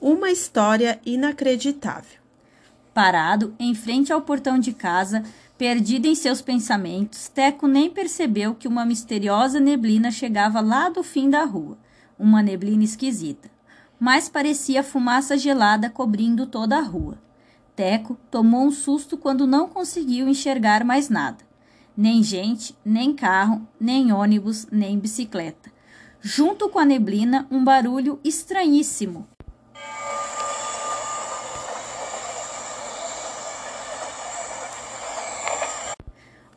Uma história inacreditável. Parado em frente ao portão de casa, perdido em seus pensamentos, Teco nem percebeu que uma misteriosa neblina chegava lá do fim da rua. Uma neblina esquisita, mas parecia fumaça gelada cobrindo toda a rua. Teco tomou um susto quando não conseguiu enxergar mais nada. Nem gente, nem carro, nem ônibus, nem bicicleta. Junto com a neblina, um barulho estranhíssimo.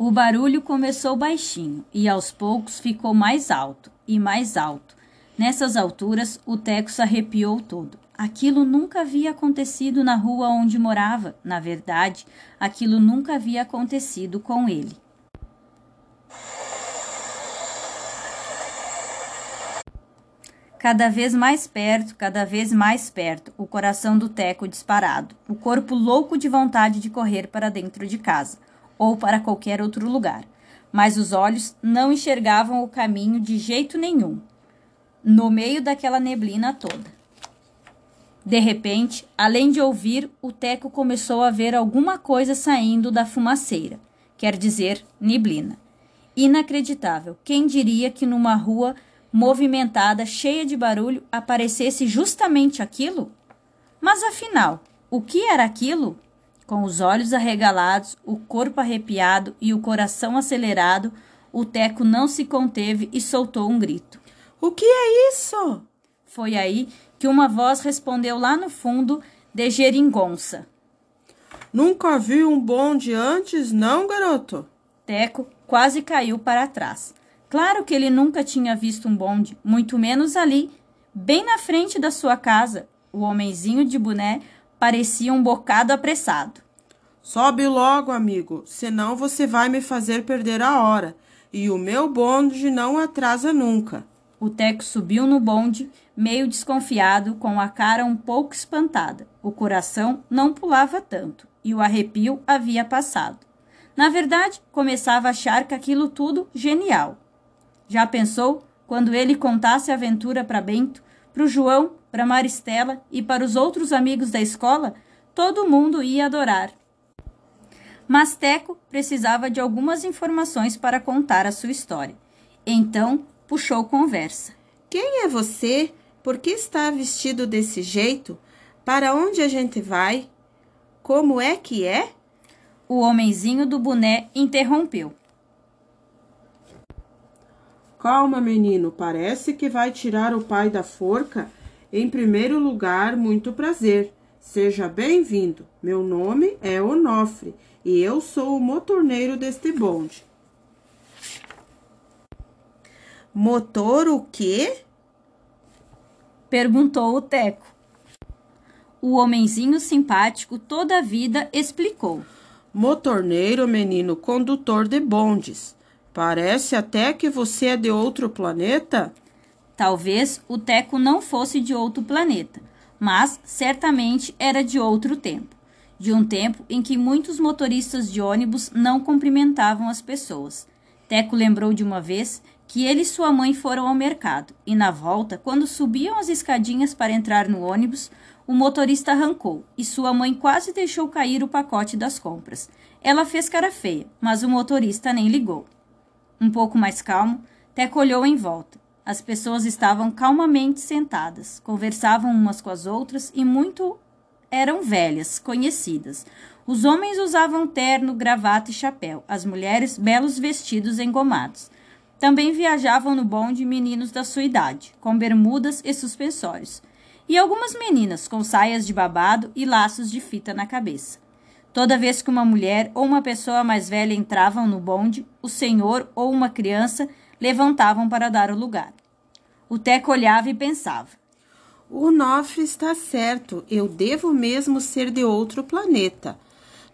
O barulho começou baixinho e aos poucos ficou mais alto e mais alto. Nessas alturas, o Teco se arrepiou todo. Aquilo nunca havia acontecido na rua onde morava. Na verdade, aquilo nunca havia acontecido com ele. Cada vez mais perto, cada vez mais perto, o coração do Teco disparado, o corpo louco de vontade de correr para dentro de casa ou para qualquer outro lugar, mas os olhos não enxergavam o caminho de jeito nenhum, no meio daquela neblina toda. De repente, além de ouvir, o Teco começou a ver alguma coisa saindo da fumaceira, quer dizer, neblina. Inacreditável. Quem diria que numa rua movimentada, cheia de barulho, aparecesse justamente aquilo? Mas afinal, o que era aquilo? Com os olhos arregalados, o corpo arrepiado e o coração acelerado, o Teco não se conteve e soltou um grito. O que é isso? Foi aí que uma voz respondeu lá no fundo de geringonça. Nunca vi um bonde antes, não, garoto? Teco quase caiu para trás. Claro que ele nunca tinha visto um bonde, muito menos ali, bem na frente da sua casa. O homenzinho de boné parecia um bocado apressado. Sobe logo, amigo, senão você vai me fazer perder a hora. E o meu bonde não atrasa nunca. O Teco subiu no bonde, meio desconfiado, com a cara um pouco espantada. O coração não pulava tanto e o arrepio havia passado. Na verdade, começava a achar que aquilo tudo genial. Já pensou quando ele contasse a aventura para Bento, para o João, para Maristela e para os outros amigos da escola? Todo mundo ia adorar. Mas Teco precisava de algumas informações para contar a sua história. Então puxou conversa. Quem é você? Por que está vestido desse jeito? Para onde a gente vai? Como é que é? O homenzinho do boné interrompeu. Calma, menino, parece que vai tirar o pai da forca. Em primeiro lugar, muito prazer. Seja bem-vindo. Meu nome é Onofre e eu sou o motorneiro deste bonde. Motor o quê? Perguntou o Teco. O homenzinho simpático toda a vida explicou. Motorneiro, menino, condutor de bondes. Parece até que você é de outro planeta. Talvez o Teco não fosse de outro planeta, mas certamente era de outro tempo. De um tempo em que muitos motoristas de ônibus não cumprimentavam as pessoas. Teco lembrou de uma vez que ele e sua mãe foram ao mercado e, na volta, quando subiam as escadinhas para entrar no ônibus, o motorista arrancou e sua mãe quase deixou cair o pacote das compras. Ela fez cara feia, mas o motorista nem ligou. Um pouco mais calmo, Teco olhou em volta. As pessoas estavam calmamente sentadas, conversavam umas com as outras e muito eram velhas, conhecidas. Os homens usavam terno, gravata e chapéu, as mulheres belos vestidos engomados. Também viajavam no bonde meninos da sua idade, com bermudas e suspensórios, e algumas meninas com saias de babado e laços de fita na cabeça. Toda vez que uma mulher ou uma pessoa mais velha entravam no bonde, o senhor ou uma criança levantavam para dar o lugar. O Teco olhava e pensava: O Nofre está certo, eu devo mesmo ser de outro planeta.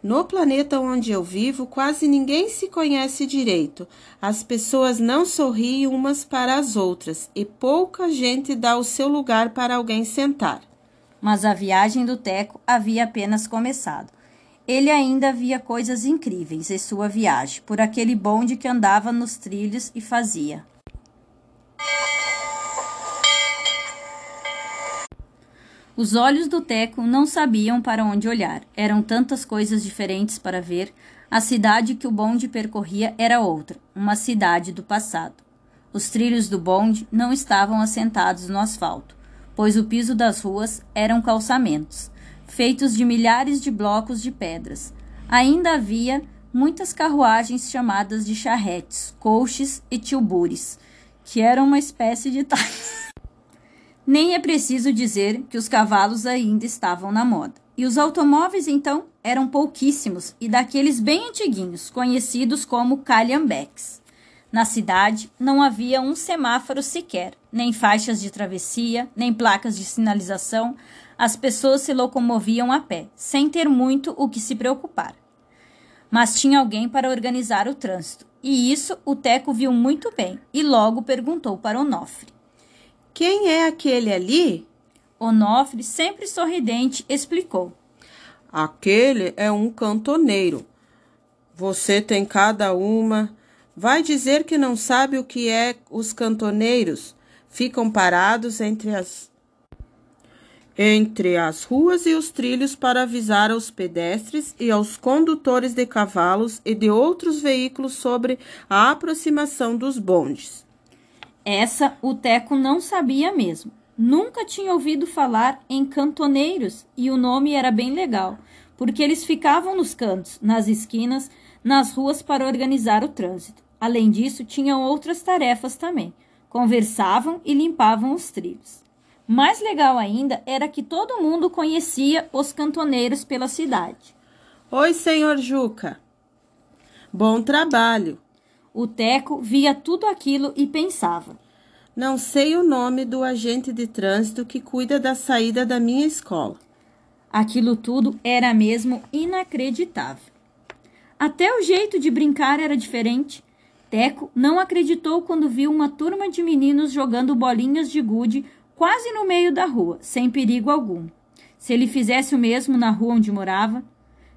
No planeta onde eu vivo, quase ninguém se conhece direito. As pessoas não sorriem umas para as outras e pouca gente dá o seu lugar para alguém sentar. Mas a viagem do Teco havia apenas começado. Ele ainda via coisas incríveis em sua viagem, por aquele bonde que andava nos trilhos e fazia. Os olhos do Teco não sabiam para onde olhar. Eram tantas coisas diferentes para ver. A cidade que o bonde percorria era outra, uma cidade do passado. Os trilhos do bonde não estavam assentados no asfalto, pois o piso das ruas eram calçamentos, feitos de milhares de blocos de pedras. Ainda havia muitas carruagens chamadas de charretes, coches e tilbures, que eram uma espécie de táxi. Nem é preciso dizer que os cavalos ainda estavam na moda. E os automóveis, então, eram pouquíssimos e daqueles bem antiguinhos, conhecidos como calhambeques. Na cidade não havia um semáforo sequer, nem faixas de travessia, nem placas de sinalização. As pessoas se locomoviam a pé, sem ter muito o que se preocupar. Mas tinha alguém para organizar o trânsito, e isso o Teco viu muito bem e logo perguntou para Onofre. Quem é aquele ali? Onofre, sempre sorridente, explicou. Aquele é um cantoneiro. Você tem cada uma. Vai dizer que não sabe o que é os cantoneiros? Ficam parados entre as entre as ruas e os trilhos para avisar aos pedestres e aos condutores de cavalos e de outros veículos sobre a aproximação dos bondes. Essa o Teco não sabia mesmo. Nunca tinha ouvido falar em cantoneiros e o nome era bem legal, porque eles ficavam nos cantos, nas esquinas, nas ruas para organizar o trânsito. Além disso, tinham outras tarefas também. Conversavam e limpavam os trilhos. Mais legal ainda era que todo mundo conhecia os cantoneiros pela cidade. Oi, senhor Juca. Bom trabalho. O Teco via tudo aquilo e pensava: Não sei o nome do agente de trânsito que cuida da saída da minha escola. Aquilo tudo era mesmo inacreditável. Até o jeito de brincar era diferente. Teco não acreditou quando viu uma turma de meninos jogando bolinhas de gude quase no meio da rua, sem perigo algum. Se ele fizesse o mesmo na rua onde morava,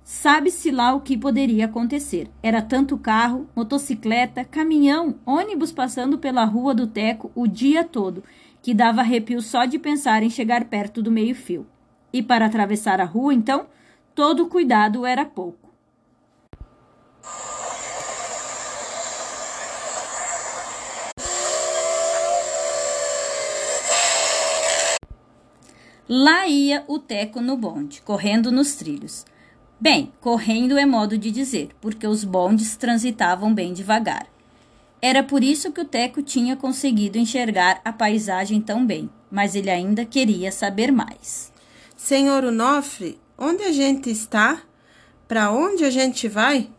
sabe-se lá o que poderia acontecer. Era tanto carro, motocicleta, caminhão, ônibus passando pela rua do Teco o dia todo, que dava arrepio só de pensar em chegar perto do meio-fio. E para atravessar a rua, então, todo cuidado era pouco. Lá ia o Teco no bonde, correndo nos trilhos. Bem, correndo é modo de dizer, porque os bondes transitavam bem devagar. Era por isso que o Teco tinha conseguido enxergar a paisagem tão bem, mas ele ainda queria saber mais. Senhor Onofre, onde a gente está? Para onde a gente vai?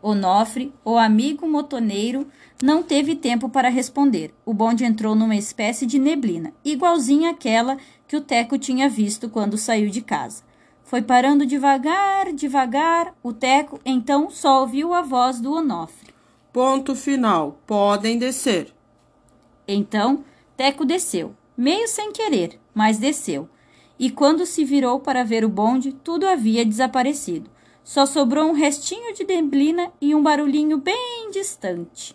Onofre, o amigo motoneiro, não teve tempo para responder. O bonde entrou numa espécie de neblina, igualzinha àquela que o Teco tinha visto quando saiu de casa. Foi parando devagar, devagar. O Teco então só ouviu a voz do Onofre. Ponto final. Podem descer. Então, Teco desceu, meio sem querer, mas desceu. E quando se virou para ver o bonde, tudo havia desaparecido. Só sobrou um restinho de neblina e um barulhinho bem distante.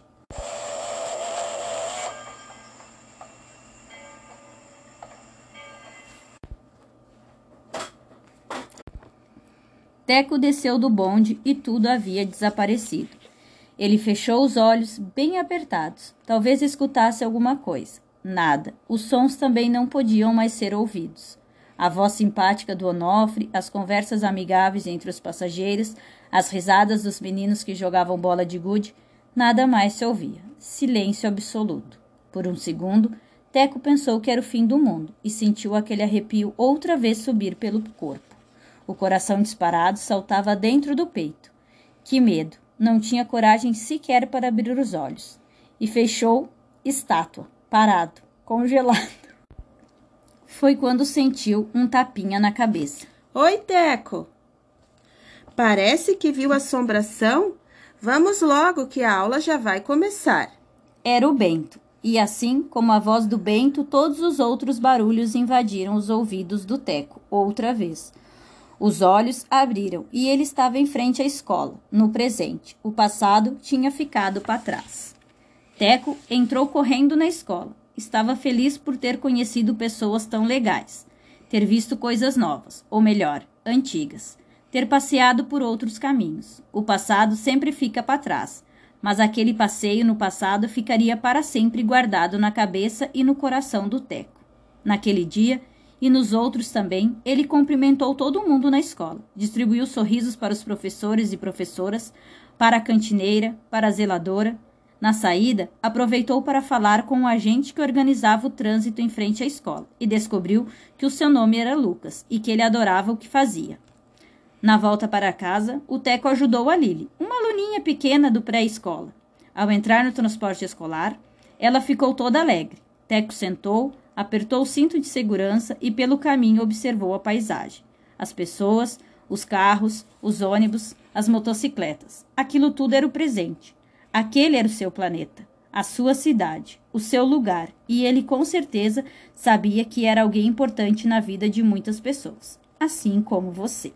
Teco desceu do bonde e tudo havia desaparecido. Ele fechou os olhos bem apertados. Talvez escutasse alguma coisa. Nada. Os sons também não podiam mais ser ouvidos. A voz simpática do Onofre, as conversas amigáveis entre os passageiros, as risadas dos meninos que jogavam bola de gude, nada mais se ouvia. Silêncio absoluto. Por um segundo, Teco pensou que era o fim do mundo e sentiu aquele arrepio outra vez subir pelo corpo. O coração disparado saltava dentro do peito. Que medo! Não tinha coragem sequer para abrir os olhos. E fechou estátua, parado, congelado. Foi quando sentiu um tapinha na cabeça. Oi, Teco. Parece que viu assombração? Vamos logo que a aula já vai começar. Era o Bento. E assim como a voz do Bento, todos os outros barulhos invadiram os ouvidos do Teco outra vez. Os olhos abriram e ele estava em frente à escola, no presente. O passado tinha ficado para trás. Teco entrou correndo na escola. Estava feliz por ter conhecido pessoas tão legais. ter visto coisas novas, ou melhor, antigas, ter passeado por outros caminhos. O passado sempre fica para trás, mas aquele passeio no passado ficaria para sempre guardado na cabeça e no coração do Teco. Naquele dia, e nos outros também, ele cumprimentou todo mundo na escola, distribuiu sorrisos para os professores e professoras, para a cantineira, para a zeladora. Na saída, aproveitou para falar com o agente que organizava o trânsito em frente à escola e descobriu que o seu nome era Lucas e que ele adorava o que fazia. Na volta para casa, o Teco ajudou a Lily, uma aluninha pequena do pré-escola. Ao entrar no transporte escolar, ela ficou toda alegre. Teco sentou, apertou o cinto de segurança e pelo caminho observou a paisagem. As pessoas, os carros, os ônibus, as motocicletas. Aquilo tudo era o presente. Aquele era o seu planeta, a sua cidade, o seu lugar, e ele com certeza sabia que era alguém importante na vida de muitas pessoas, assim como você.